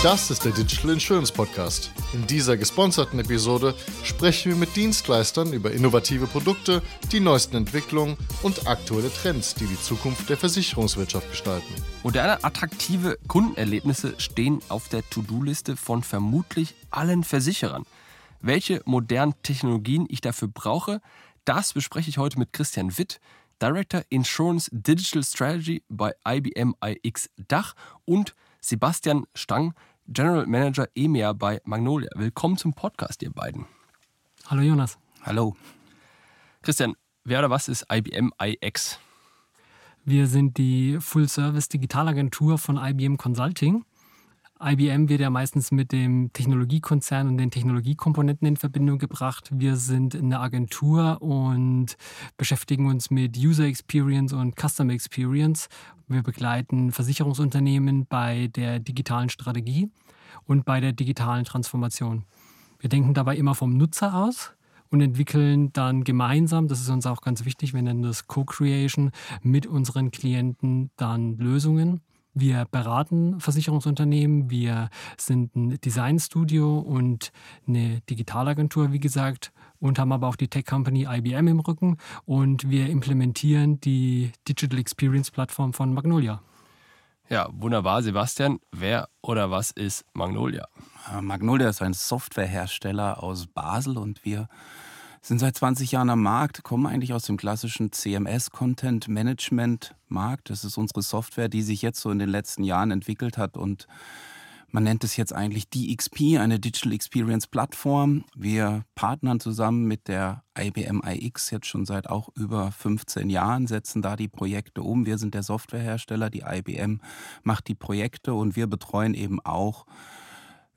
Das ist der Digital Insurance Podcast. In dieser gesponserten Episode sprechen wir mit Dienstleistern über innovative Produkte, die neuesten Entwicklungen und aktuelle Trends, die die Zukunft der Versicherungswirtschaft gestalten. Moderne, attraktive Kundenerlebnisse stehen auf der To-Do-Liste von vermutlich allen Versicherern. Welche modernen Technologien ich dafür brauche, das bespreche ich heute mit Christian Witt, Director Insurance Digital Strategy bei IBM iX Dach und Sebastian Stang, General Manager EMEA bei Magnolia. Willkommen zum Podcast, ihr beiden. Hallo Jonas. Hallo. Christian, wer oder was ist IBM iX? Wir sind die Full-Service-Digitalagentur von IBM Consulting. IBM wird ja meistens mit dem Technologiekonzern und den Technologiekomponenten in Verbindung gebracht. Wir sind eine Agentur und beschäftigen uns mit User Experience und Customer Experience. Wir begleiten Versicherungsunternehmen bei der digitalen Strategie und bei der digitalen Transformation. Wir denken dabei immer vom Nutzer aus und entwickeln dann gemeinsam, das ist uns auch ganz wichtig, wir nennen das Co-Creation, mit unseren Klienten dann Lösungen wir beraten Versicherungsunternehmen, wir sind ein Designstudio und eine Digitalagentur, wie gesagt, und haben aber auch die Tech Company IBM im Rücken und wir implementieren die Digital Experience Plattform von Magnolia. Ja, wunderbar, Sebastian. Wer oder was ist Magnolia? Äh, Magnolia ist ein Softwarehersteller aus Basel und wir sind seit 20 Jahren am Markt, kommen eigentlich aus dem klassischen CMS, Content Management Markt. Das ist unsere Software, die sich jetzt so in den letzten Jahren entwickelt hat und man nennt es jetzt eigentlich DXP, eine Digital Experience Plattform. Wir partnern zusammen mit der IBM iX jetzt schon seit auch über 15 Jahren, setzen da die Projekte um. Wir sind der Softwarehersteller, die IBM macht die Projekte und wir betreuen eben auch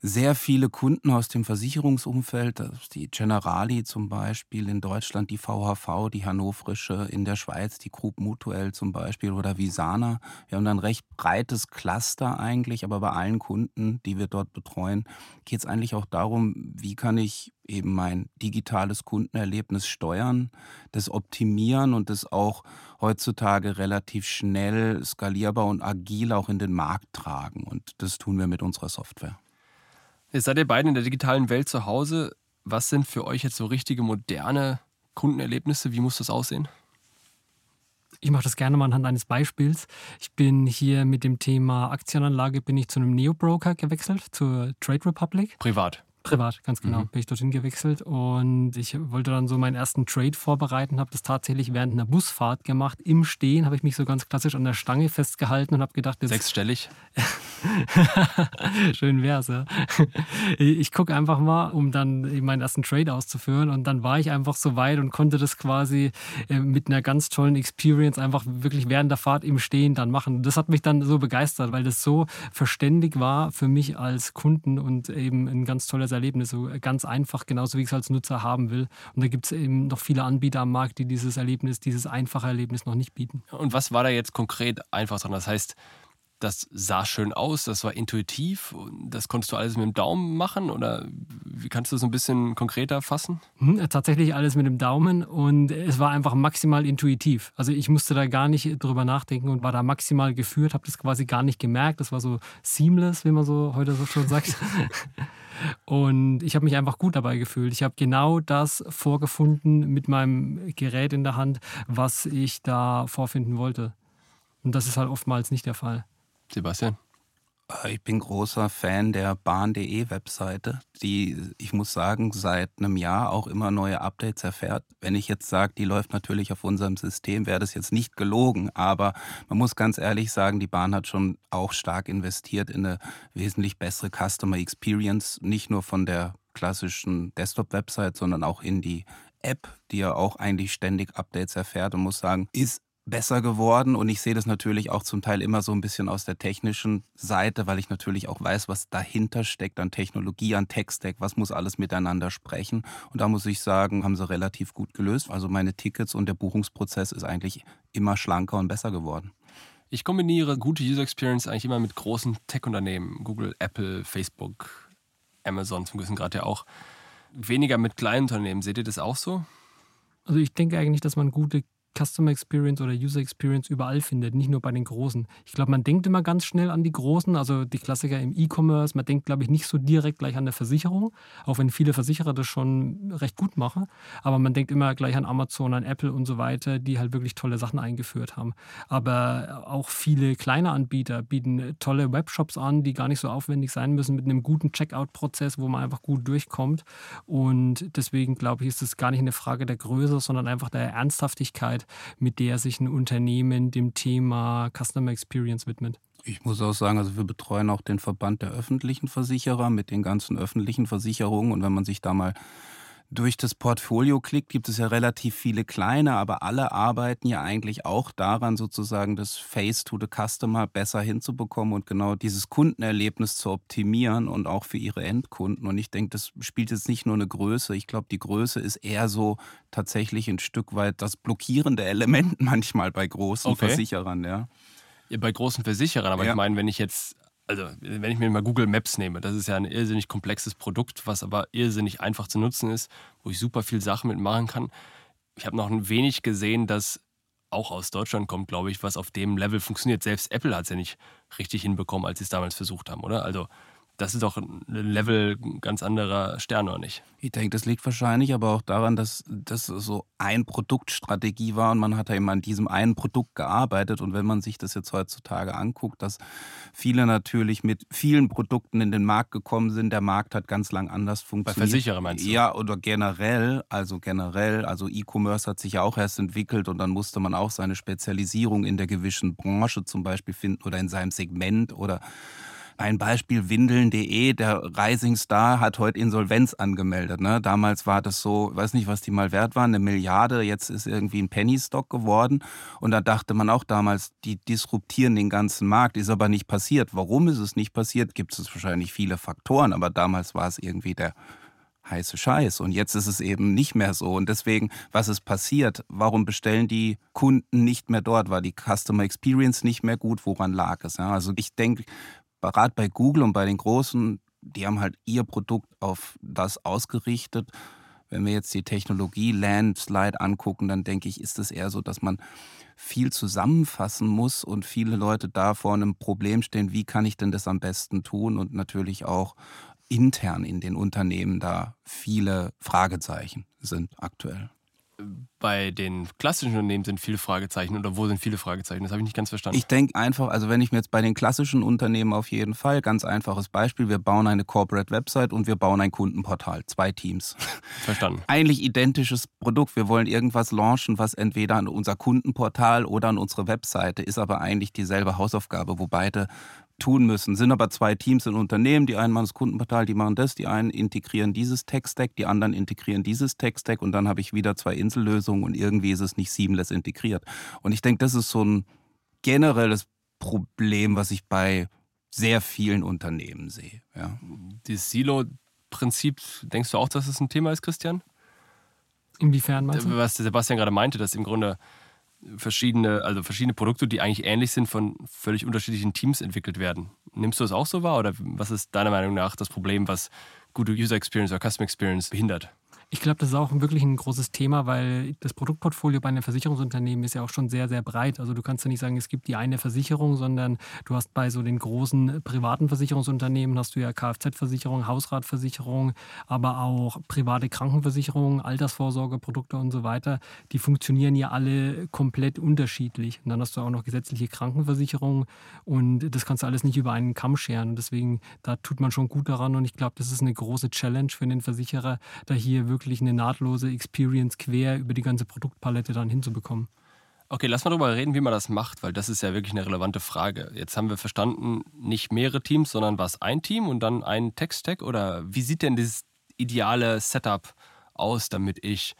sehr viele Kunden aus dem Versicherungsumfeld, die Generali zum Beispiel in Deutschland, die VHV, die Hannoverische, in der Schweiz die Group Mutuel zum Beispiel oder Visana. Wir haben dann ein recht breites Cluster eigentlich, aber bei allen Kunden, die wir dort betreuen, geht es eigentlich auch darum, wie kann ich eben mein digitales Kundenerlebnis steuern, das optimieren und das auch heutzutage relativ schnell, skalierbar und agil auch in den Markt tragen. Und das tun wir mit unserer Software. Jetzt seid ihr beiden in der digitalen Welt zu Hause. Was sind für euch jetzt so richtige moderne Kundenerlebnisse? Wie muss das aussehen? Ich mache das gerne mal anhand eines Beispiels. Ich bin hier mit dem Thema Aktienanlage bin ich zu einem Neo-Broker gewechselt, zur Trade Republic. Privat. Privat, ganz genau. Mhm. Bin ich dorthin gewechselt und ich wollte dann so meinen ersten Trade vorbereiten, habe das tatsächlich während einer Busfahrt gemacht. Im Stehen habe ich mich so ganz klassisch an der Stange festgehalten und habe gedacht, jetzt Sechsstellig. Schön wär's, ja. Ich gucke einfach mal, um dann meinen ersten Trade auszuführen und dann war ich einfach so weit und konnte das quasi äh, mit einer ganz tollen Experience einfach wirklich während der Fahrt im Stehen dann machen. Das hat mich dann so begeistert, weil das so verständig war für mich als Kunden und eben ein ganz tolles Erlebnis, so ganz einfach, genauso wie ich es als Nutzer haben will. Und da gibt es eben noch viele Anbieter am Markt, die dieses Erlebnis, dieses einfache Erlebnis noch nicht bieten. Und was war da jetzt konkret einfach dran? Das heißt, das sah schön aus, das war intuitiv, das konntest du alles mit dem Daumen machen oder wie kannst du das ein bisschen konkreter fassen? Hm, tatsächlich alles mit dem Daumen und es war einfach maximal intuitiv. Also ich musste da gar nicht drüber nachdenken und war da maximal geführt, habe das quasi gar nicht gemerkt. Das war so seamless, wie man so heute so schon sagt. Und ich habe mich einfach gut dabei gefühlt. Ich habe genau das vorgefunden mit meinem Gerät in der Hand, was ich da vorfinden wollte. Und das ist halt oftmals nicht der Fall. Sebastian? Äh, ich bin großer Fan der Bahn.de Webseite, die, ich muss sagen, seit einem Jahr auch immer neue Updates erfährt. Wenn ich jetzt sage, die läuft natürlich auf unserem System, wäre das jetzt nicht gelogen. Aber man muss ganz ehrlich sagen, die Bahn hat schon auch stark investiert in eine wesentlich bessere Customer Experience, nicht nur von der klassischen Desktop-Website, sondern auch in die App, die ja auch eigentlich ständig Updates erfährt und muss sagen, ist besser geworden und ich sehe das natürlich auch zum Teil immer so ein bisschen aus der technischen Seite, weil ich natürlich auch weiß, was dahinter steckt an Technologie, an Tech-Stack, was muss alles miteinander sprechen. Und da muss ich sagen, haben sie relativ gut gelöst. Also meine Tickets und der Buchungsprozess ist eigentlich immer schlanker und besser geworden. Ich kombiniere gute User Experience eigentlich immer mit großen Tech-Unternehmen, Google, Apple, Facebook, Amazon zum gewissen Grad ja auch. Weniger mit kleinen Unternehmen. Seht ihr das auch so? Also ich denke eigentlich, dass man gute Customer Experience oder User Experience überall findet, nicht nur bei den Großen. Ich glaube, man denkt immer ganz schnell an die Großen, also die Klassiker im E-Commerce. Man denkt, glaube ich, nicht so direkt gleich an der Versicherung, auch wenn viele Versicherer das schon recht gut machen. Aber man denkt immer gleich an Amazon, an Apple und so weiter, die halt wirklich tolle Sachen eingeführt haben. Aber auch viele kleine Anbieter bieten tolle Webshops an, die gar nicht so aufwendig sein müssen, mit einem guten Checkout-Prozess, wo man einfach gut durchkommt. Und deswegen glaube ich, ist es gar nicht eine Frage der Größe, sondern einfach der Ernsthaftigkeit, mit der sich ein Unternehmen dem Thema Customer Experience widmet. Ich muss auch sagen, also wir betreuen auch den Verband der öffentlichen Versicherer mit den ganzen öffentlichen Versicherungen. Und wenn man sich da mal durch das Portfolio klickt, gibt es ja relativ viele kleine, aber alle arbeiten ja eigentlich auch daran, sozusagen das Face to the Customer besser hinzubekommen und genau dieses Kundenerlebnis zu optimieren und auch für ihre Endkunden. Und ich denke, das spielt jetzt nicht nur eine Größe. Ich glaube, die Größe ist eher so tatsächlich ein Stück weit das blockierende Element manchmal bei großen okay. Versicherern, ja. ja. Bei großen Versicherern, aber ja. ich meine, wenn ich jetzt also wenn ich mir mal Google Maps nehme, das ist ja ein irrsinnig komplexes Produkt, was aber irrsinnig einfach zu nutzen ist, wo ich super viel Sachen mitmachen kann. Ich habe noch ein wenig gesehen, dass auch aus Deutschland kommt, glaube ich, was auf dem Level funktioniert. Selbst Apple hat es ja nicht richtig hinbekommen, als sie es damals versucht haben, oder? Also das ist doch ein Level ganz anderer Stern, oder nicht? Ich denke, das liegt wahrscheinlich aber auch daran, dass das so ein Produktstrategie war und man hat ja eben an diesem einen Produkt gearbeitet. Und wenn man sich das jetzt heutzutage anguckt, dass viele natürlich mit vielen Produkten in den Markt gekommen sind, der Markt hat ganz lang anders funktioniert. Bei Versicherer meinst du? Ja, oder generell, also generell, also E-Commerce hat sich ja auch erst entwickelt und dann musste man auch seine Spezialisierung in der gewissen Branche zum Beispiel finden oder in seinem Segment oder ein Beispiel Windeln.de, der Rising Star hat heute Insolvenz angemeldet. Ne? Damals war das so, weiß nicht, was die mal wert waren, eine Milliarde, jetzt ist irgendwie ein Penny Stock geworden. Und da dachte man auch damals, die disruptieren den ganzen Markt, ist aber nicht passiert. Warum ist es nicht passiert? Gibt es wahrscheinlich viele Faktoren, aber damals war es irgendwie der heiße Scheiß. Und jetzt ist es eben nicht mehr so. Und deswegen, was ist passiert? Warum bestellen die Kunden nicht mehr dort? War die Customer Experience nicht mehr gut? Woran lag es? Ja, also ich denke, gerade bei Google und bei den Großen, die haben halt ihr Produkt auf das ausgerichtet. Wenn wir jetzt die Technologie Landslide angucken, dann denke ich, ist es eher so, dass man viel zusammenfassen muss und viele Leute da vor einem Problem stehen, wie kann ich denn das am besten tun? Und natürlich auch intern in den Unternehmen da viele Fragezeichen sind aktuell bei den klassischen Unternehmen sind viele Fragezeichen oder wo sind viele Fragezeichen? Das habe ich nicht ganz verstanden. Ich denke einfach, also wenn ich mir jetzt bei den klassischen Unternehmen auf jeden Fall, ganz einfaches Beispiel, wir bauen eine Corporate Website und wir bauen ein Kundenportal, zwei Teams. Verstanden. Eigentlich identisches Produkt. Wir wollen irgendwas launchen, was entweder an unser Kundenportal oder an unsere Webseite ist, aber eigentlich dieselbe Hausaufgabe, wo beide tun müssen. Sind aber zwei Teams in Unternehmen, die einen machen das Kundenportal, die machen das, die einen integrieren dieses Tech-Stack, die anderen integrieren dieses Tech-Stack und dann habe ich wieder zwei Insellösungen und irgendwie ist es nicht seamless integriert. Und ich denke, das ist so ein generelles Problem, was ich bei sehr vielen Unternehmen sehe. Ja. Dieses Silo-Prinzip, denkst du auch, dass es das ein Thema ist, Christian? Inwiefern meinst du? Was Sebastian gerade meinte, dass im Grunde verschiedene, also verschiedene Produkte, die eigentlich ähnlich sind, von völlig unterschiedlichen Teams entwickelt werden. Nimmst du das auch so wahr oder was ist deiner Meinung nach das Problem, was gute User Experience oder Customer Experience behindert? Ich glaube, das ist auch wirklich ein großes Thema, weil das Produktportfolio bei einem Versicherungsunternehmen ist ja auch schon sehr, sehr breit. Also du kannst ja nicht sagen, es gibt die eine Versicherung, sondern du hast bei so den großen privaten Versicherungsunternehmen hast du ja Kfz-Versicherung, Hausratversicherung, aber auch private Krankenversicherungen, Altersvorsorgeprodukte und so weiter. Die funktionieren ja alle komplett unterschiedlich. Und dann hast du auch noch gesetzliche Krankenversicherung und das kannst du alles nicht über einen Kamm scheren. Deswegen, da tut man schon gut daran und ich glaube, das ist eine große Challenge für den Versicherer, da hier wirklich wirklich eine nahtlose Experience quer über die ganze Produktpalette dann hinzubekommen. Okay, lass mal darüber reden, wie man das macht, weil das ist ja wirklich eine relevante Frage. Jetzt haben wir verstanden, nicht mehrere Teams, sondern war es ein Team und dann ein Tech-Stack? Oder wie sieht denn dieses ideale Setup aus, damit ich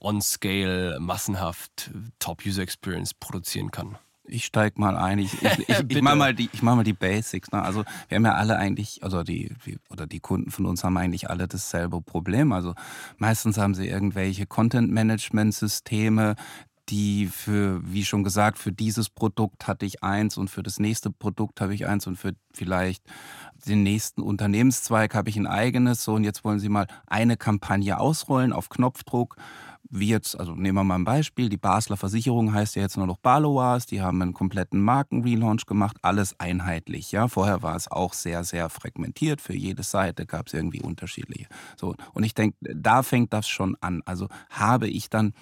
on-scale massenhaft Top-User-Experience produzieren kann? Ich steig mal ein. Ich, ich, ich, ich mache mal die, ich mach mal die Basics. Ne? Also wir haben ja alle eigentlich, also die, oder die Kunden von uns haben eigentlich alle dasselbe Problem. Also meistens haben sie irgendwelche Content-Management-Systeme, die für, wie schon gesagt, für dieses Produkt hatte ich eins und für das nächste Produkt habe ich eins und für vielleicht den nächsten Unternehmenszweig habe ich ein eigenes. So, und jetzt wollen sie mal eine Kampagne ausrollen auf Knopfdruck wie jetzt, also nehmen wir mal ein Beispiel, die Basler Versicherung heißt ja jetzt nur noch Balois, die haben einen kompletten Markenrelaunch gemacht, alles einheitlich. Ja, vorher war es auch sehr, sehr fragmentiert. Für jede Seite gab es irgendwie unterschiedliche. So, und ich denke, da fängt das schon an. Also habe ich dann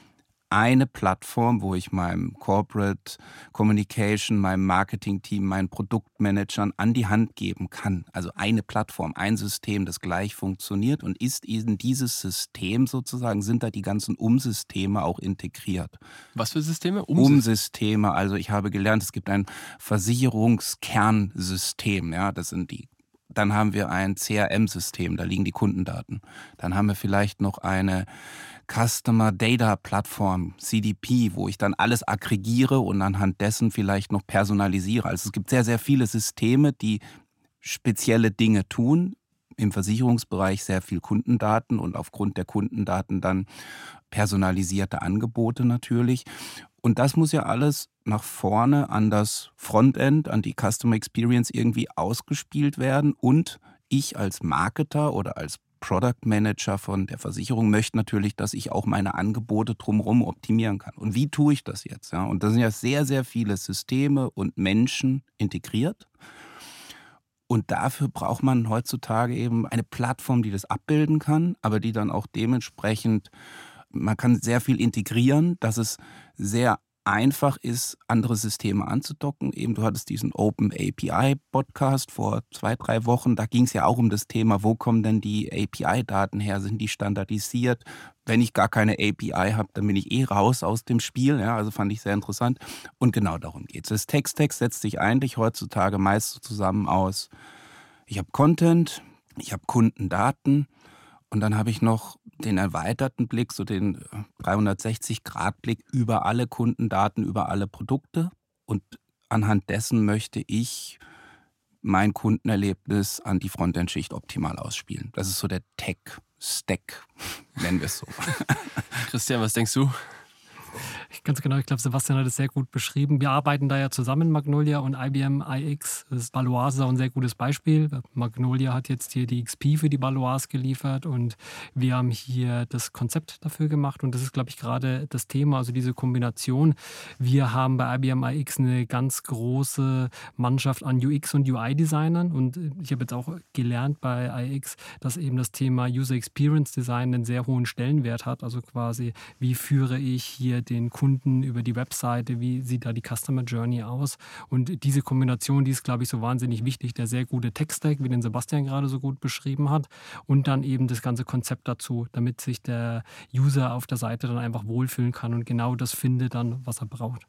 eine Plattform, wo ich meinem Corporate Communication, meinem Marketing-Team, meinen Produktmanagern an die Hand geben kann. Also eine Plattform, ein System, das gleich funktioniert und ist in dieses System sozusagen, sind da die ganzen Umsysteme auch integriert. Was für Systeme? Umsysteme, Umsysteme also ich habe gelernt, es gibt ein Versicherungskernsystem, ja, das sind die dann haben wir ein CRM-System, da liegen die Kundendaten. Dann haben wir vielleicht noch eine Customer Data Plattform, CDP, wo ich dann alles aggregiere und anhand dessen vielleicht noch personalisiere. Also es gibt sehr, sehr viele Systeme, die spezielle Dinge tun. Im Versicherungsbereich sehr viel Kundendaten und aufgrund der Kundendaten dann personalisierte Angebote natürlich. Und das muss ja alles nach vorne an das Frontend, an die Customer Experience irgendwie ausgespielt werden. Und ich als Marketer oder als Product Manager von der Versicherung möchte natürlich, dass ich auch meine Angebote drumherum optimieren kann. Und wie tue ich das jetzt? Ja? Und da sind ja sehr, sehr viele Systeme und Menschen integriert. Und dafür braucht man heutzutage eben eine Plattform, die das abbilden kann, aber die dann auch dementsprechend, man kann sehr viel integrieren, dass es sehr einfach ist, andere Systeme anzudocken. Eben, du hattest diesen Open API Podcast vor zwei, drei Wochen. Da ging es ja auch um das Thema, wo kommen denn die API-Daten her? Sind die standardisiert? Wenn ich gar keine API habe, dann bin ich eh raus aus dem Spiel. Ja, also fand ich sehr interessant. Und genau darum geht es. Das Text-Text setzt sich eigentlich heutzutage meist zusammen aus. Ich habe Content, ich habe Kundendaten und dann habe ich noch den erweiterten Blick, so den 360-Grad-Blick äh, über alle Kundendaten, über alle Produkte. Und anhand dessen möchte ich mein Kundenerlebnis an die Frontend-Schicht optimal ausspielen. Das ist so der Tech-Stack, nennen wir es so. Christian, was denkst du? Ganz genau, ich glaube, Sebastian hat es sehr gut beschrieben. Wir arbeiten da ja zusammen, Magnolia und IBM iX. Das ist auch ein sehr gutes Beispiel. Magnolia hat jetzt hier die XP für die Balois geliefert und wir haben hier das Konzept dafür gemacht und das ist, glaube ich, gerade das Thema, also diese Kombination. Wir haben bei IBM iX eine ganz große Mannschaft an UX und UI-Designern und ich habe jetzt auch gelernt bei iX, dass eben das Thema User Experience Design einen sehr hohen Stellenwert hat. Also quasi, wie führe ich hier den Kunden über die Webseite, wie sieht da die Customer Journey aus. Und diese Kombination, die ist, glaube ich, so wahnsinnig wichtig. Der sehr gute Tech-Stack, wie den Sebastian gerade so gut beschrieben hat. Und dann eben das ganze Konzept dazu, damit sich der User auf der Seite dann einfach wohlfühlen kann und genau das findet dann, was er braucht.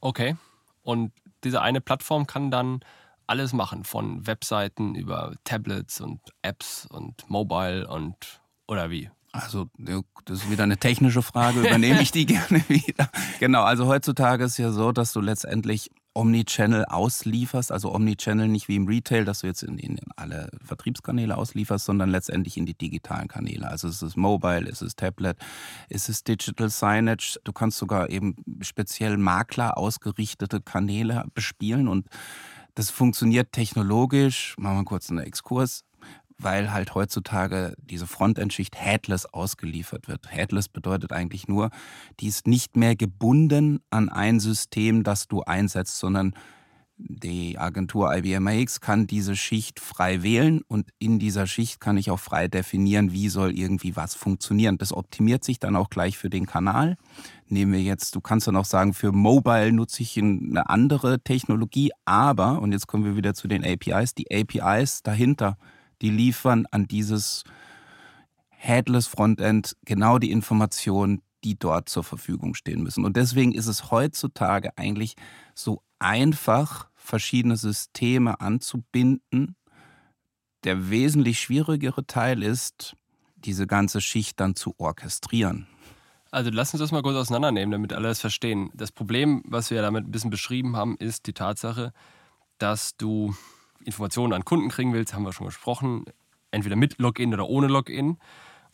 Okay. Und diese eine Plattform kann dann alles machen, von Webseiten über Tablets und Apps und Mobile und oder wie? Also, das ist wieder eine technische Frage, übernehme ich die gerne wieder. Genau, also heutzutage ist ja so, dass du letztendlich Omnichannel auslieferst, also Omnichannel nicht wie im Retail, dass du jetzt in, in, alle Vertriebskanäle auslieferst, sondern letztendlich in die digitalen Kanäle. Also es ist Mobile, es ist Tablet, es ist Digital Signage. Du kannst sogar eben speziell Makler ausgerichtete Kanäle bespielen und das funktioniert technologisch. Machen wir kurz einen Exkurs weil halt heutzutage diese Frontend-Schicht headless ausgeliefert wird. Headless bedeutet eigentlich nur, die ist nicht mehr gebunden an ein System, das du einsetzt, sondern die Agentur IBM AX kann diese Schicht frei wählen und in dieser Schicht kann ich auch frei definieren, wie soll irgendwie was funktionieren. Das optimiert sich dann auch gleich für den Kanal. Nehmen wir jetzt, du kannst dann auch sagen, für Mobile nutze ich eine andere Technologie, aber, und jetzt kommen wir wieder zu den APIs, die APIs dahinter die liefern an dieses Headless Frontend genau die Informationen, die dort zur Verfügung stehen müssen. Und deswegen ist es heutzutage eigentlich so einfach, verschiedene Systeme anzubinden. Der wesentlich schwierigere Teil ist, diese ganze Schicht dann zu orchestrieren. Also lass uns das mal kurz auseinandernehmen, damit alle das verstehen. Das Problem, was wir damit ein bisschen beschrieben haben, ist die Tatsache, dass du Informationen an Kunden kriegen willst, haben wir schon gesprochen, entweder mit Login oder ohne Login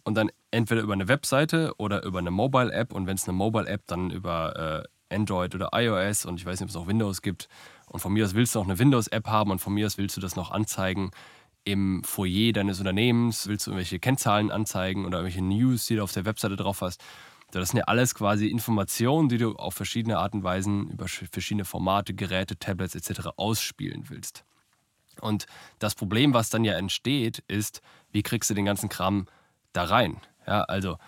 und dann entweder über eine Webseite oder über eine Mobile-App und wenn es eine Mobile-App, dann über äh, Android oder iOS und ich weiß nicht, ob es auch Windows gibt. Und von mir aus willst du auch eine Windows-App haben und von mir aus willst du das noch anzeigen im Foyer deines Unternehmens, willst du irgendwelche Kennzahlen anzeigen oder irgendwelche News, die du auf der Webseite drauf hast. Das sind ja alles quasi Informationen, die du auf verschiedene Arten und Weisen über verschiedene Formate, Geräte, Tablets etc. ausspielen willst. Und das Problem, was dann ja entsteht, ist, wie kriegst du den ganzen Kram da rein? Ja, also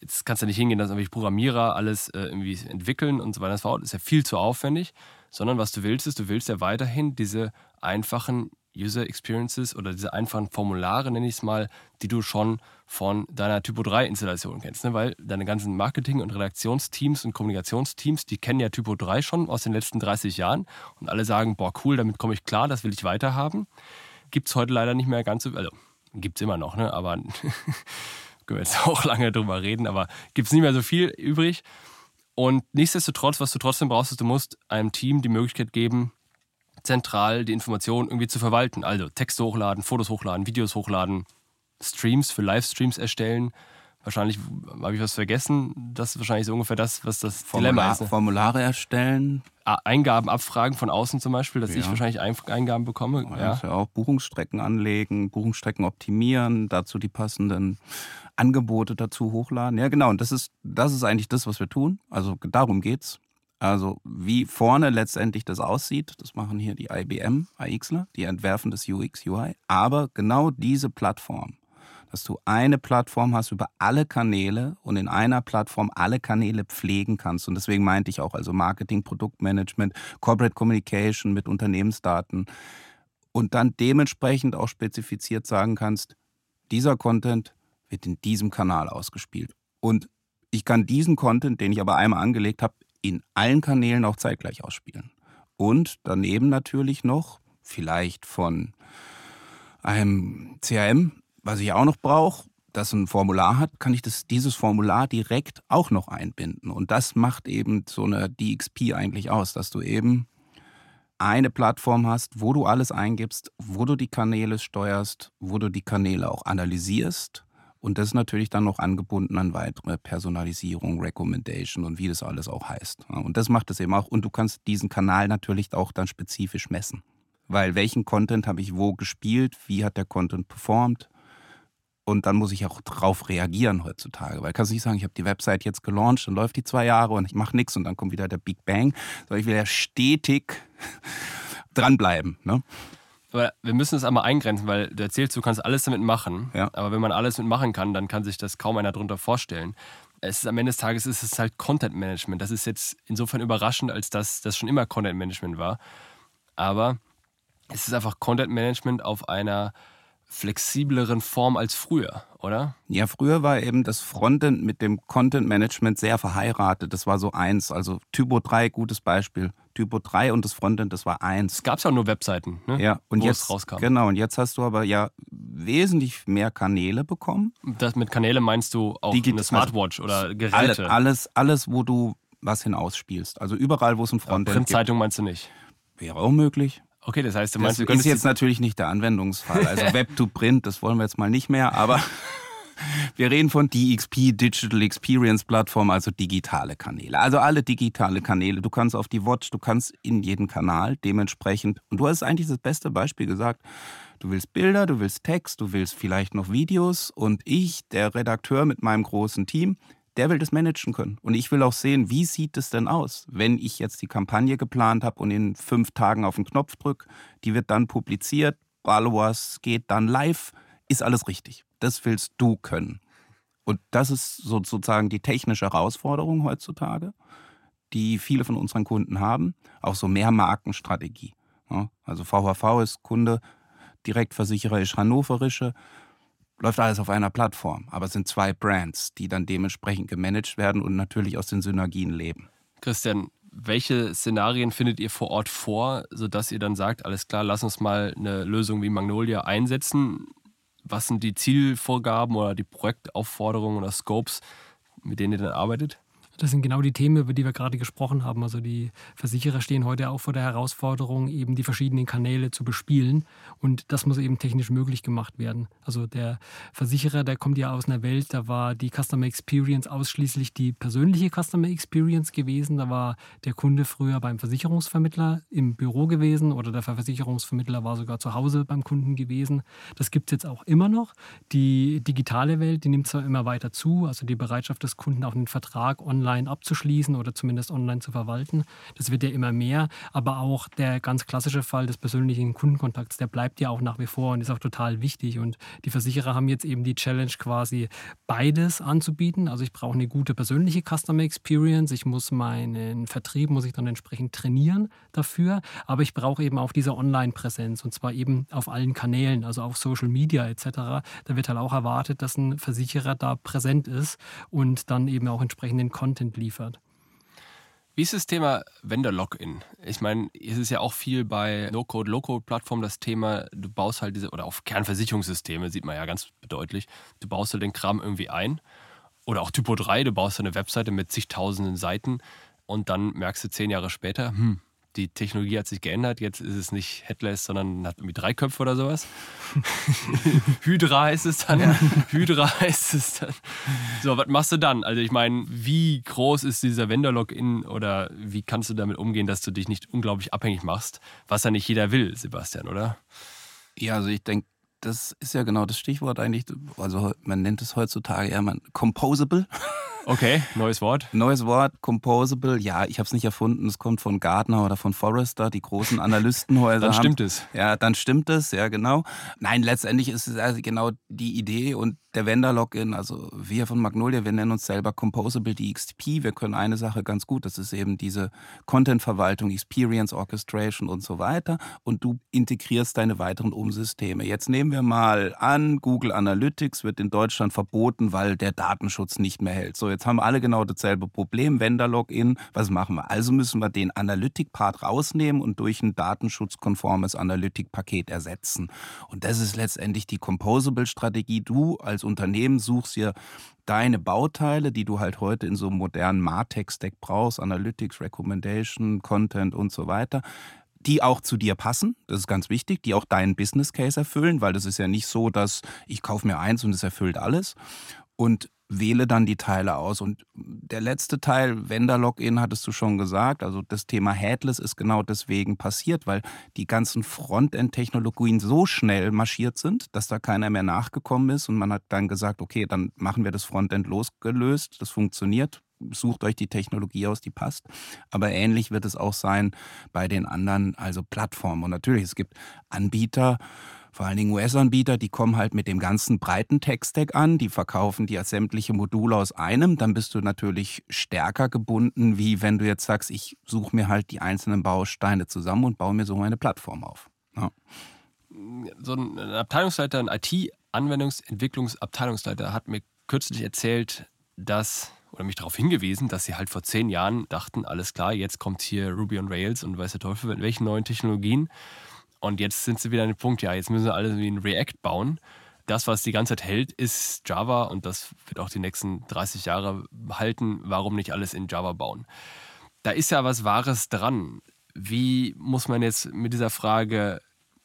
jetzt kannst du nicht hingehen, dass irgendwelche Programmierer alles äh, irgendwie entwickeln und so weiter. Das ist ja viel zu aufwendig, sondern was du willst, ist, du willst ja weiterhin diese einfachen User Experiences oder diese einfachen Formulare, nenne ich es mal, die du schon von deiner Typo 3 Installation kennst. Ne? Weil deine ganzen Marketing- und Redaktionsteams und Kommunikationsteams, die kennen ja Typo 3 schon aus den letzten 30 Jahren und alle sagen, boah, cool, damit komme ich klar, das will ich weiterhaben. Gibt es heute leider nicht mehr ganz so, also gibt es immer noch, ne? aber können wir jetzt auch lange drüber reden, aber gibt es nicht mehr so viel übrig. Und nichtsdestotrotz, was du trotzdem brauchst, ist, du musst einem Team die Möglichkeit geben, zentral die Informationen irgendwie zu verwalten. Also Texte hochladen, Fotos hochladen, Videos hochladen, Streams für Livestreams erstellen. Wahrscheinlich habe ich was vergessen. Das ist wahrscheinlich so ungefähr das, was das Formular, Dilemma ist. Ne? Formulare erstellen. Eingaben abfragen von außen zum Beispiel, dass ja. ich wahrscheinlich Eingaben bekomme. Ja. ja. auch Buchungsstrecken anlegen, Buchungsstrecken optimieren, dazu die passenden Angebote dazu hochladen. Ja, genau. Und das ist, das ist eigentlich das, was wir tun. Also darum geht's. Also wie vorne letztendlich das aussieht, das machen hier die IBM AXler, die entwerfen das UX, UI. Aber genau diese Plattform, dass du eine Plattform hast über alle Kanäle und in einer Plattform alle Kanäle pflegen kannst. Und deswegen meinte ich auch also Marketing, Produktmanagement, Corporate Communication mit Unternehmensdaten und dann dementsprechend auch spezifiziert sagen kannst, dieser Content wird in diesem Kanal ausgespielt. Und ich kann diesen Content, den ich aber einmal angelegt habe, in allen Kanälen auch zeitgleich ausspielen. Und daneben natürlich noch, vielleicht von einem CRM, was ich auch noch brauche, das ein Formular hat, kann ich das, dieses Formular direkt auch noch einbinden. Und das macht eben so eine DXP eigentlich aus, dass du eben eine Plattform hast, wo du alles eingibst, wo du die Kanäle steuerst, wo du die Kanäle auch analysierst und das ist natürlich dann noch angebunden an weitere Personalisierung, Recommendation und wie das alles auch heißt. Und das macht es eben auch. Und du kannst diesen Kanal natürlich auch dann spezifisch messen. Weil welchen Content habe ich wo gespielt, wie hat der Content performt? Und dann muss ich auch drauf reagieren heutzutage. Weil kannst du nicht sagen, ich habe die Website jetzt gelauncht und läuft die zwei Jahre und ich mache nichts und dann kommt wieder der Big Bang. Sondern ich will ja stetig dranbleiben. Ne? Aber wir müssen es einmal eingrenzen, weil du erzählst, du kannst alles damit machen. Ja. Aber wenn man alles damit machen kann, dann kann sich das kaum einer darunter vorstellen. Es ist, am Ende des Tages ist es halt Content Management. Das ist jetzt insofern überraschend, als dass das schon immer Content Management war. Aber es ist einfach Content Management auf einer flexibleren Form als früher, oder? Ja, früher war eben das Frontend mit dem Content Management sehr verheiratet. Das war so eins. Also Typo 3, gutes Beispiel. Typo 3 und das Frontend, das war eins. Es gab ja nur Webseiten, ne? Ja, und Wo jetzt rauskam. Genau, und jetzt hast du aber ja wesentlich mehr Kanäle bekommen. Das mit Kanäle meinst du auch Digit eine Smartwatch oder Geräte? Alle, alles, alles, wo du was hinausspielst. Also überall, wo es ein Frontend ja, Printzeitung meinst du nicht? Wäre auch möglich. Okay, das heißt, du meinst, das ist jetzt natürlich nicht der Anwendungsfall. Also Web to Print, das wollen wir jetzt mal nicht mehr, aber wir reden von DXP, Digital Experience Plattform, also digitale Kanäle. Also alle digitale Kanäle. Du kannst auf die Watch, du kannst in jeden Kanal dementsprechend. Und du hast eigentlich das beste Beispiel gesagt. Du willst Bilder, du willst Text, du willst vielleicht noch Videos. Und ich, der Redakteur mit meinem großen Team, der will das managen können. Und ich will auch sehen, wie sieht es denn aus, wenn ich jetzt die Kampagne geplant habe und in fünf Tagen auf den Knopf drücke, die wird dann publiziert, Followers geht dann live, ist alles richtig. Das willst du können. Und das ist sozusagen die technische Herausforderung heutzutage, die viele von unseren Kunden haben. Auch so mehr Markenstrategie. Also VHV ist Kunde, Direktversicherer ist Hannoverische läuft alles auf einer Plattform, aber es sind zwei Brands, die dann dementsprechend gemanagt werden und natürlich aus den Synergien leben. Christian, welche Szenarien findet ihr vor Ort vor, sodass ihr dann sagt, alles klar, lass uns mal eine Lösung wie Magnolia einsetzen? Was sind die Zielvorgaben oder die Projektaufforderungen oder Scopes, mit denen ihr dann arbeitet? Das sind genau die Themen, über die wir gerade gesprochen haben. Also die Versicherer stehen heute auch vor der Herausforderung, eben die verschiedenen Kanäle zu bespielen. Und das muss eben technisch möglich gemacht werden. Also der Versicherer, der kommt ja aus einer Welt, da war die Customer Experience ausschließlich die persönliche Customer Experience gewesen. Da war der Kunde früher beim Versicherungsvermittler im Büro gewesen oder der Versicherungsvermittler war sogar zu Hause beim Kunden gewesen. Das gibt es jetzt auch immer noch. Die digitale Welt, die nimmt zwar immer weiter zu, also die Bereitschaft des Kunden auch einen Vertrag online online abzuschließen oder zumindest online zu verwalten. Das wird ja immer mehr, aber auch der ganz klassische Fall des persönlichen Kundenkontakts, der bleibt ja auch nach wie vor und ist auch total wichtig. Und die Versicherer haben jetzt eben die Challenge quasi beides anzubieten. Also ich brauche eine gute persönliche Customer Experience, ich muss meinen Vertrieb, muss ich dann entsprechend trainieren dafür, aber ich brauche eben auch diese Online-Präsenz und zwar eben auf allen Kanälen, also auf Social Media etc. Da wird halt auch erwartet, dass ein Versicherer da präsent ist und dann eben auch entsprechenden Content Content liefert. Wie ist das Thema Vendor-Login? Ich meine, es ist ja auch viel bei No-Code, Low-Code-Plattformen das Thema, du baust halt diese, oder auf Kernversicherungssysteme sieht man ja ganz deutlich, du baust halt den Kram irgendwie ein. Oder auch Typo 3, du baust eine Webseite mit zigtausenden Seiten und dann merkst du zehn Jahre später, hm, die Technologie hat sich geändert. Jetzt ist es nicht Headless, sondern hat irgendwie drei Köpfe oder sowas. Hydra heißt es dann. Ja. Hydra heißt es dann. So, was machst du dann? Also ich meine, wie groß ist dieser Vendor-Login oder wie kannst du damit umgehen, dass du dich nicht unglaublich abhängig machst, was ja nicht jeder will, Sebastian, oder? Ja, also ich denke, das ist ja genau das Stichwort eigentlich. Also man nennt es heutzutage ja man composable. Okay, neues Wort. Neues Wort, composable. Ja, ich habe es nicht erfunden. Es kommt von Gartner oder von Forrester, die großen Analystenhäuser. dann stimmt haben. es. Ja, dann stimmt es. Ja, genau. Nein, letztendlich ist es also genau die Idee und der Vendor-Login, also wir von Magnolia, wir nennen uns selber Composable DXP. Wir können eine Sache ganz gut, das ist eben diese Content-Verwaltung, Experience Orchestration und so weiter. Und du integrierst deine weiteren Umsysteme. Jetzt nehmen wir mal an, Google Analytics wird in Deutschland verboten, weil der Datenschutz nicht mehr hält. So, jetzt haben alle genau dasselbe Problem, Vendor-Login. Was machen wir? Also müssen wir den Analytic-Part rausnehmen und durch ein datenschutzkonformes Analytic-Paket ersetzen. Und das ist letztendlich die Composable-Strategie. Du als Unternehmen suchst dir deine Bauteile, die du halt heute in so einem modernen Martech-Stack brauchst, Analytics, Recommendation, Content und so weiter, die auch zu dir passen, das ist ganz wichtig, die auch deinen Business Case erfüllen, weil das ist ja nicht so, dass ich kaufe mir eins und es erfüllt alles. Und wähle dann die Teile aus. Und der letzte Teil, Vendor-Login, hattest du schon gesagt, also das Thema Headless ist genau deswegen passiert, weil die ganzen Frontend-Technologien so schnell marschiert sind, dass da keiner mehr nachgekommen ist und man hat dann gesagt, okay, dann machen wir das Frontend losgelöst, das funktioniert, sucht euch die Technologie aus, die passt. Aber ähnlich wird es auch sein bei den anderen, also Plattformen. Und natürlich, es gibt Anbieter, vor allen Dingen US-Anbieter, die kommen halt mit dem ganzen breiten Tech-Stack an, die verkaufen dir sämtliche Module aus einem, dann bist du natürlich stärker gebunden, wie wenn du jetzt sagst, ich suche mir halt die einzelnen Bausteine zusammen und baue mir so meine Plattform auf. Ja. So ein Abteilungsleiter, ein IT-Anwendungsentwicklungsabteilungsleiter hat mir kürzlich erzählt, dass oder mich darauf hingewiesen, dass sie halt vor zehn Jahren dachten, alles klar, jetzt kommt hier Ruby on Rails und weiß der Teufel mit welchen neuen Technologien. Und jetzt sind sie wieder an dem Punkt, ja, jetzt müssen wir alles wie ein React bauen. Das, was die ganze Zeit hält, ist Java und das wird auch die nächsten 30 Jahre halten. Warum nicht alles in Java bauen? Da ist ja was Wahres dran. Wie muss man jetzt mit dieser Frage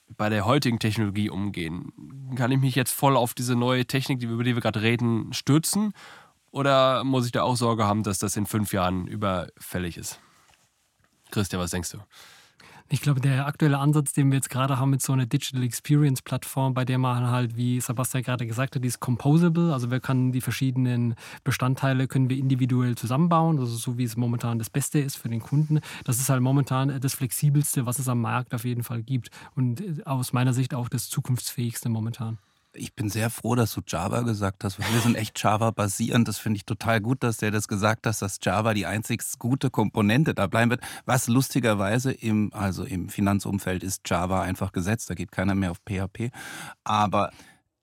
bei der heutigen Technologie umgehen? Kann ich mich jetzt voll auf diese neue Technik, über die wir gerade reden, stürzen? Oder muss ich da auch Sorge haben, dass das in fünf Jahren überfällig ist? Christian, was denkst du? Ich glaube, der aktuelle Ansatz, den wir jetzt gerade haben mit so einer Digital Experience Plattform, bei der man halt, wie Sebastian gerade gesagt hat, die ist composable. Also wir können die verschiedenen Bestandteile können wir individuell zusammenbauen. Also so wie es momentan das Beste ist für den Kunden. Das ist halt momentan das flexibelste, was es am Markt auf jeden Fall gibt. Und aus meiner Sicht auch das zukunftsfähigste momentan. Ich bin sehr froh, dass du Java gesagt hast, wir sind echt Java-basierend. Das finde ich total gut, dass der das gesagt hat, dass Java die einzig gute Komponente da bleiben wird. Was lustigerweise im, also im Finanzumfeld ist Java einfach gesetzt. Da geht keiner mehr auf PHP. Aber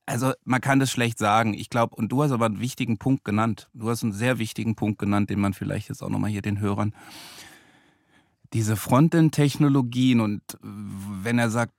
also man kann das schlecht sagen. Ich glaube, und du hast aber einen wichtigen Punkt genannt. Du hast einen sehr wichtigen Punkt genannt, den man vielleicht jetzt auch nochmal hier den Hörern diese Frontend-Technologien und wenn er sagt,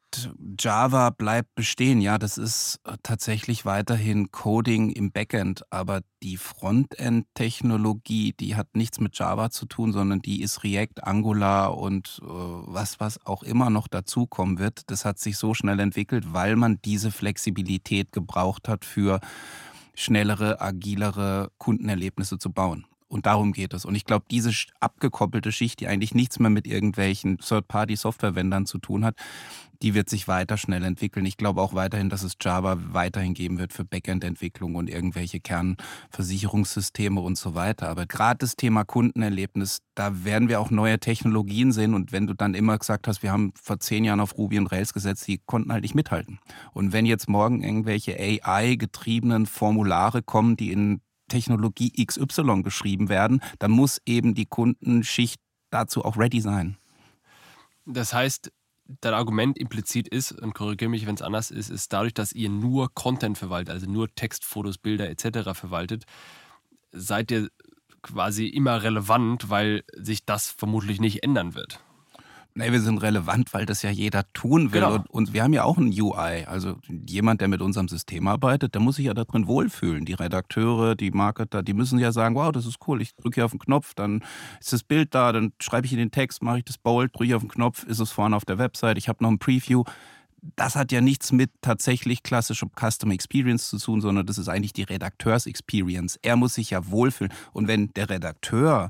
Java bleibt bestehen, ja, das ist äh, tatsächlich weiterhin Coding im Backend, aber die Frontend-Technologie, die hat nichts mit Java zu tun, sondern die ist React, Angular und äh, was, was auch immer noch dazukommen wird. Das hat sich so schnell entwickelt, weil man diese Flexibilität gebraucht hat für schnellere, agilere Kundenerlebnisse zu bauen. Und darum geht es. Und ich glaube, diese abgekoppelte Schicht, die eigentlich nichts mehr mit irgendwelchen Third-Party-Software-Vendern zu tun hat, die wird sich weiter schnell entwickeln. Ich glaube auch weiterhin, dass es Java weiterhin geben wird für Backend-Entwicklung und irgendwelche Kernversicherungssysteme und so weiter. Aber gerade das Thema Kundenerlebnis, da werden wir auch neue Technologien sehen. Und wenn du dann immer gesagt hast, wir haben vor zehn Jahren auf Ruby und Rails gesetzt, die konnten halt nicht mithalten. Und wenn jetzt morgen irgendwelche AI-getriebenen Formulare kommen, die in Technologie XY geschrieben werden, dann muss eben die Kundenschicht dazu auch ready sein. Das heißt, dein Argument implizit ist, und korrigiere mich, wenn es anders ist, ist dadurch, dass ihr nur Content verwaltet, also nur Text, Fotos, Bilder etc. verwaltet, seid ihr quasi immer relevant, weil sich das vermutlich nicht ändern wird. Nee, wir sind relevant, weil das ja jeder tun will. Genau. Und, und, wir haben ja auch ein UI. Also jemand, der mit unserem System arbeitet, der muss sich ja da drin wohlfühlen. Die Redakteure, die Marketer, die müssen ja sagen, wow, das ist cool. Ich drücke hier auf den Knopf, dann ist das Bild da, dann schreibe ich in den Text, mache ich das bold, drücke auf den Knopf, ist es vorne auf der Website. Ich habe noch ein Preview. Das hat ja nichts mit tatsächlich klassischem Customer Experience zu tun, sondern das ist eigentlich die Redakteurs-Experience. Er muss sich ja wohlfühlen. Und wenn der Redakteur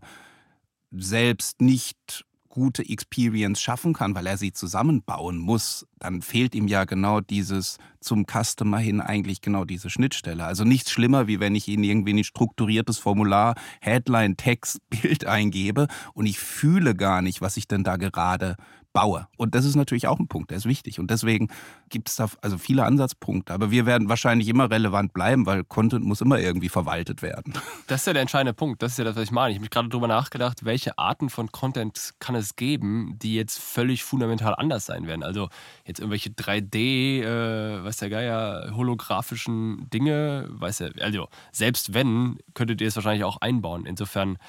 selbst nicht gute Experience schaffen kann, weil er sie zusammenbauen muss, dann fehlt ihm ja genau dieses zum Customer hin eigentlich genau diese Schnittstelle. Also nichts schlimmer, wie wenn ich Ihnen irgendwie ein strukturiertes Formular, Headline, Text, Bild eingebe und ich fühle gar nicht, was ich denn da gerade baue. Und das ist natürlich auch ein Punkt, der ist wichtig. Und deswegen gibt es da also viele Ansatzpunkte. Aber wir werden wahrscheinlich immer relevant bleiben, weil Content muss immer irgendwie verwaltet werden. Das ist ja der entscheidende Punkt. Das ist ja das, was ich meine. Ich habe gerade darüber nachgedacht, welche Arten von Content kann es geben, die jetzt völlig fundamental anders sein werden. Also jetzt irgendwelche 3D, äh, was der Geier, holographischen Dinge, weiß ja, also selbst wenn, könntet ihr es wahrscheinlich auch einbauen. Insofern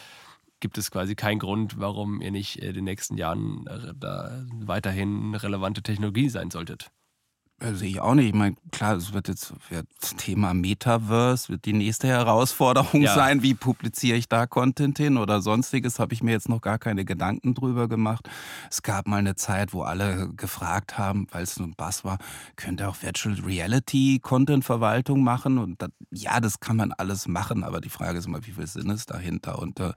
gibt es quasi keinen Grund, warum ihr nicht in den nächsten Jahren äh, da weiterhin relevante Technologie sein solltet. Sehe ich auch nicht. Ich meine, klar, es wird jetzt wird das Thema Metaverse wird die nächste Herausforderung ja. sein. Wie publiziere ich da Content hin oder sonstiges? Habe ich mir jetzt noch gar keine Gedanken drüber gemacht. Es gab mal eine Zeit, wo alle gefragt haben, weil es so ein Bass war, könnte auch Virtual Reality Content Verwaltung machen? Und das, ja, das kann man alles machen, aber die Frage ist immer, wie viel Sinn ist dahinter? Und äh,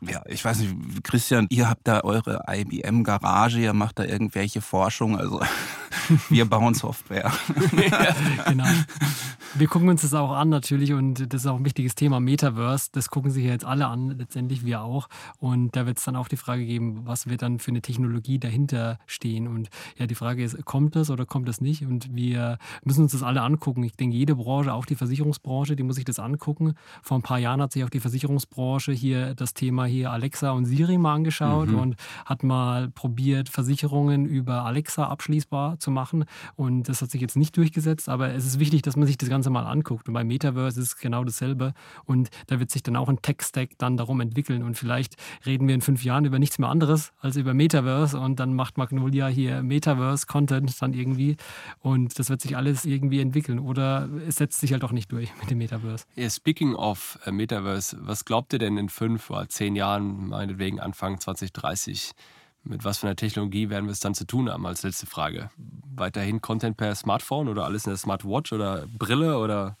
ja, ich weiß nicht, Christian, ihr habt da eure IBM-Garage, ihr macht da irgendwelche Forschung, also wir bauen Software. ja, genau. Wir gucken uns das auch an natürlich und das ist auch ein wichtiges Thema, Metaverse, das gucken sich jetzt alle an, letztendlich wir auch. Und da wird es dann auch die Frage geben, was wird dann für eine Technologie dahinter stehen. Und ja, die Frage ist, kommt das oder kommt das nicht? Und wir müssen uns das alle angucken. Ich denke, jede Branche, auch die Versicherungsbranche, die muss sich das angucken. Vor ein paar Jahren hat sich auch die Versicherungsbranche hier das Thema hier Alexa und Siri mal angeschaut mhm. und hat mal probiert, Versicherungen über Alexa abschließbar zu machen. Und das hat sich jetzt nicht durchgesetzt, aber es ist wichtig, dass man sich das Ganze mal anguckt. Und beim Metaverse ist es genau dasselbe. Und da wird sich dann auch ein Tech-Stack dann darum entwickeln. Und vielleicht reden wir in fünf Jahren über nichts mehr anderes als über Metaverse. Und dann macht Magnolia hier Metaverse-Content dann irgendwie. Und das wird sich alles irgendwie entwickeln. Oder es setzt sich halt auch nicht durch mit dem Metaverse. Yeah, speaking of äh, Metaverse, was glaubt ihr denn in fünf oder zehn Jahren, meinetwegen Anfang 2030? Mit was für einer Technologie werden wir es dann zu tun haben, als letzte Frage? Weiterhin Content per Smartphone oder alles in der Smartwatch oder Brille oder?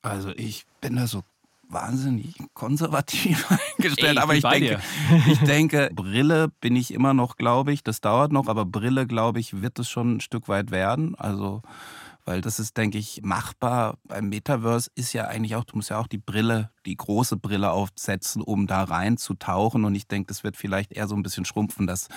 Also ich bin da so wahnsinnig konservativ eingestellt, Ey, aber ich denke, ich denke, Brille bin ich immer noch, glaube ich, das dauert noch, aber Brille, glaube ich, wird es schon ein Stück weit werden. Also weil das ist, denke ich, machbar. Beim Metaverse ist ja eigentlich auch, du musst ja auch die Brille, die große Brille aufsetzen, um da reinzutauchen. Und ich denke, das wird vielleicht eher so ein bisschen schrumpfen, dass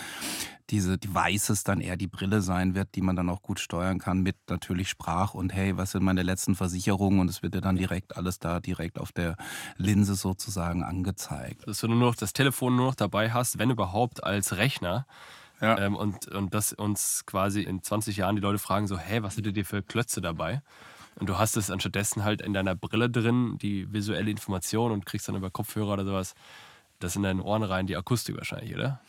diese Devices dann eher die Brille sein wird, die man dann auch gut steuern kann mit natürlich Sprach und hey, was sind meine letzten Versicherungen? Und es wird dir dann direkt alles da direkt auf der Linse sozusagen angezeigt. Dass du nur noch das Telefon nur noch dabei hast, wenn überhaupt als Rechner ja. Ähm, und, und dass uns quasi in 20 Jahren die Leute fragen so, hey, was sind dir für Klötze dabei? Und du hast es anstattdessen halt in deiner Brille drin, die visuelle Information und kriegst dann über Kopfhörer oder sowas das in deinen Ohren rein, die Akustik wahrscheinlich, oder?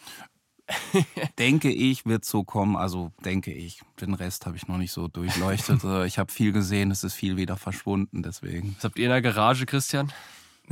denke ich, wird so kommen. Also denke ich. Den Rest habe ich noch nicht so durchleuchtet. ich habe viel gesehen, es ist viel wieder verschwunden, deswegen. Was habt ihr in der Garage, Christian?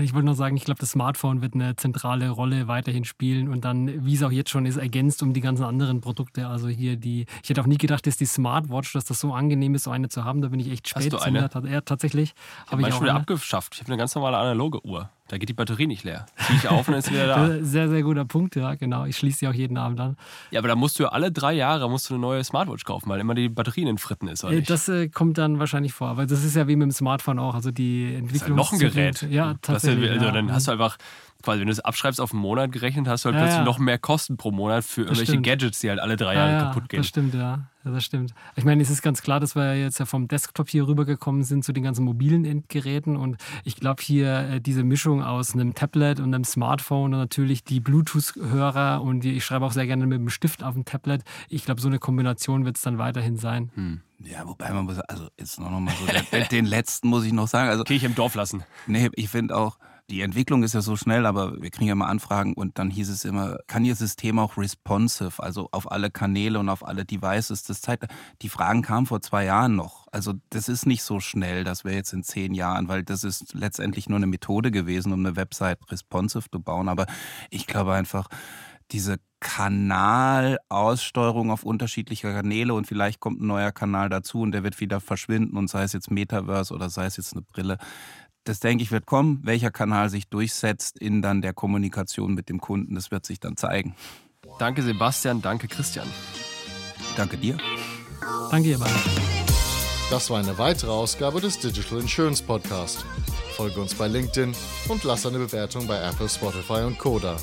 Ich wollte nur sagen, ich glaube, das Smartphone wird eine zentrale Rolle weiterhin spielen und dann, wie es auch jetzt schon ist, ergänzt um die ganzen anderen Produkte. Also hier die, ich hätte auch nie gedacht, dass die Smartwatch, dass das so angenehm ist, so eine zu haben. Da bin ich echt spät. Hast du eine? Ja, tatsächlich. Ich habe hab ich schon wieder abgeschafft. Ich habe eine ganz normale analoge Uhr. Da geht die Batterie nicht leer. Ziehe ich auf und dann ist sie wieder da. Sehr, sehr guter Punkt, ja, genau. Ich schließe sie auch jeden Abend an. Ja, aber da musst du ja alle drei Jahre musst du eine neue Smartwatch kaufen, weil immer die Batterie in den Fritten ist, oder äh, nicht? Das äh, kommt dann wahrscheinlich vor. Aber das ist ja wie mit dem Smartphone auch. Also die Entwicklung. Das ist ja noch ein Gerät. Ja, tatsächlich. Ja, also, ja. Dann hast du einfach quasi, wenn du es abschreibst auf einen Monat gerechnet, hast du halt ja, plötzlich ja. noch mehr Kosten pro Monat für irgendwelche. Gadgets, die halt alle drei Jahre ja, kaputt gehen. Das stimmt, ja. Das stimmt. Ich meine, es ist ganz klar, dass wir jetzt ja vom Desktop hier rübergekommen sind zu den ganzen mobilen Endgeräten und ich glaube hier äh, diese Mischung aus einem Tablet und einem Smartphone und natürlich die Bluetooth-Hörer und die, ich schreibe auch sehr gerne mit dem Stift auf dem Tablet. Ich glaube, so eine Kombination wird es dann weiterhin sein. Hm. Ja, wobei man muss, also jetzt noch mal so, den, den letzten muss ich noch sagen. Also, Kirche im Dorf lassen. Nee, ich finde auch, die Entwicklung ist ja so schnell, aber wir kriegen ja mal Anfragen und dann hieß es immer, kann Ihr System auch responsive, also auf alle Kanäle und auf alle Devices? Das Zeit, die Fragen kamen vor zwei Jahren noch. Also das ist nicht so schnell, das wäre jetzt in zehn Jahren, weil das ist letztendlich nur eine Methode gewesen, um eine Website responsive zu bauen. Aber ich glaube einfach, diese Kanalaussteuerung auf unterschiedliche Kanäle und vielleicht kommt ein neuer Kanal dazu und der wird wieder verschwinden und sei es jetzt Metaverse oder sei es jetzt eine Brille das denke ich wird kommen. Welcher Kanal sich durchsetzt in dann der Kommunikation mit dem Kunden, das wird sich dann zeigen. Danke Sebastian, danke Christian. Danke dir. Danke ihr beiden. Das war eine weitere Ausgabe des Digital Insurance Podcast. Folge uns bei LinkedIn und lass eine Bewertung bei Apple, Spotify und Koda.